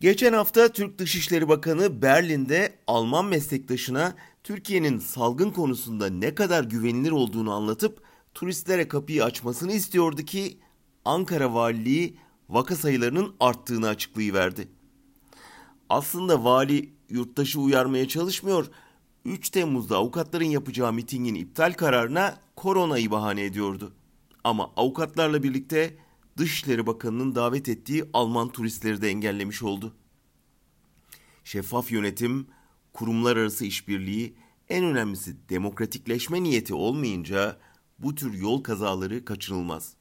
Geçen hafta Türk Dışişleri Bakanı Berlin'de Alman meslektaşına Türkiye'nin salgın konusunda ne kadar güvenilir olduğunu anlatıp turistlere kapıyı açmasını istiyordu ki Ankara Valiliği vaka sayılarının arttığını açıklayıverdi. Aslında vali yurttaşı uyarmaya çalışmıyor. 3 Temmuz'da avukatların yapacağı mitingin iptal kararına koronayı bahane ediyordu. Ama avukatlarla birlikte Dışişleri Bakanı'nın davet ettiği Alman turistleri de engellemiş oldu. Şeffaf yönetim, kurumlar arası işbirliği, en önemlisi demokratikleşme niyeti olmayınca bu tür yol kazaları kaçınılmaz.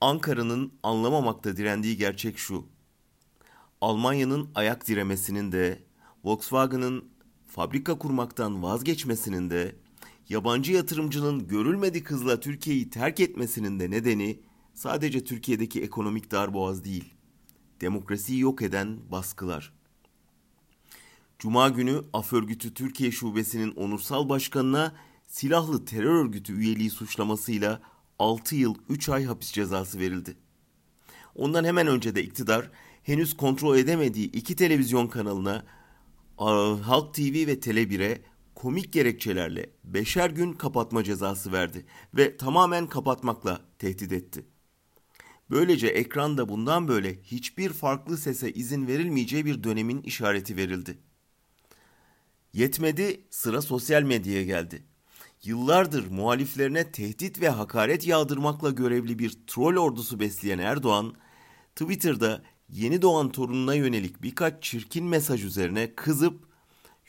Ankara'nın anlamamakta direndiği gerçek şu. Almanya'nın ayak diremesinin de, Volkswagen'ın fabrika kurmaktan vazgeçmesinin de, yabancı yatırımcının görülmedik hızla Türkiye'yi terk etmesinin de nedeni sadece Türkiye'deki ekonomik darboğaz değil, demokrasiyi yok eden baskılar. Cuma günü Af Örgütü Türkiye Şubesi'nin onursal başkanına silahlı terör örgütü üyeliği suçlamasıyla 6 yıl 3 ay hapis cezası verildi. Ondan hemen önce de iktidar henüz kontrol edemediği iki televizyon kanalına Halk TV ve Tele1'e komik gerekçelerle beşer gün kapatma cezası verdi ve tamamen kapatmakla tehdit etti. Böylece ekranda bundan böyle hiçbir farklı sese izin verilmeyeceği bir dönemin işareti verildi. Yetmedi, sıra sosyal medyaya geldi. Yıllardır muhaliflerine tehdit ve hakaret yağdırmakla görevli bir troll ordusu besleyen Erdoğan, Twitter'da yeni doğan torununa yönelik birkaç çirkin mesaj üzerine kızıp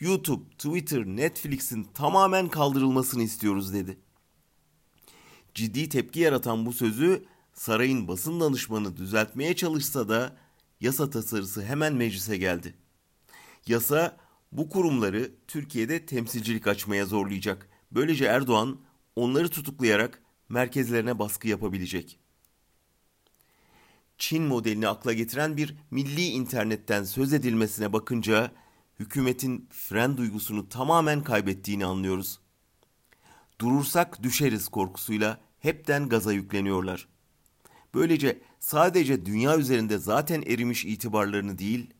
YouTube, Twitter, Netflix'in tamamen kaldırılmasını istiyoruz dedi. Ciddi tepki yaratan bu sözü sarayın basın danışmanı düzeltmeye çalışsa da yasa tasarısı hemen meclise geldi. Yasa bu kurumları Türkiye'de temsilcilik açmaya zorlayacak. Böylece Erdoğan onları tutuklayarak merkezlerine baskı yapabilecek. Çin modelini akla getiren bir milli internetten söz edilmesine bakınca hükümetin fren duygusunu tamamen kaybettiğini anlıyoruz. Durursak düşeriz korkusuyla hepten gaza yükleniyorlar. Böylece sadece dünya üzerinde zaten erimiş itibarlarını değil,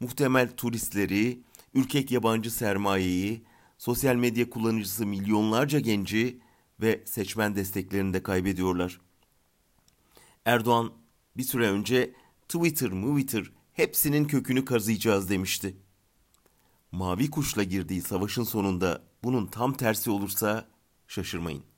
muhtemel turistleri, ürkek yabancı sermayeyi, sosyal medya kullanıcısı milyonlarca genci ve seçmen desteklerini de kaybediyorlar. Erdoğan bir süre önce Twitter, Twitter hepsinin kökünü kazıyacağız demişti. Mavi kuşla girdiği savaşın sonunda bunun tam tersi olursa şaşırmayın.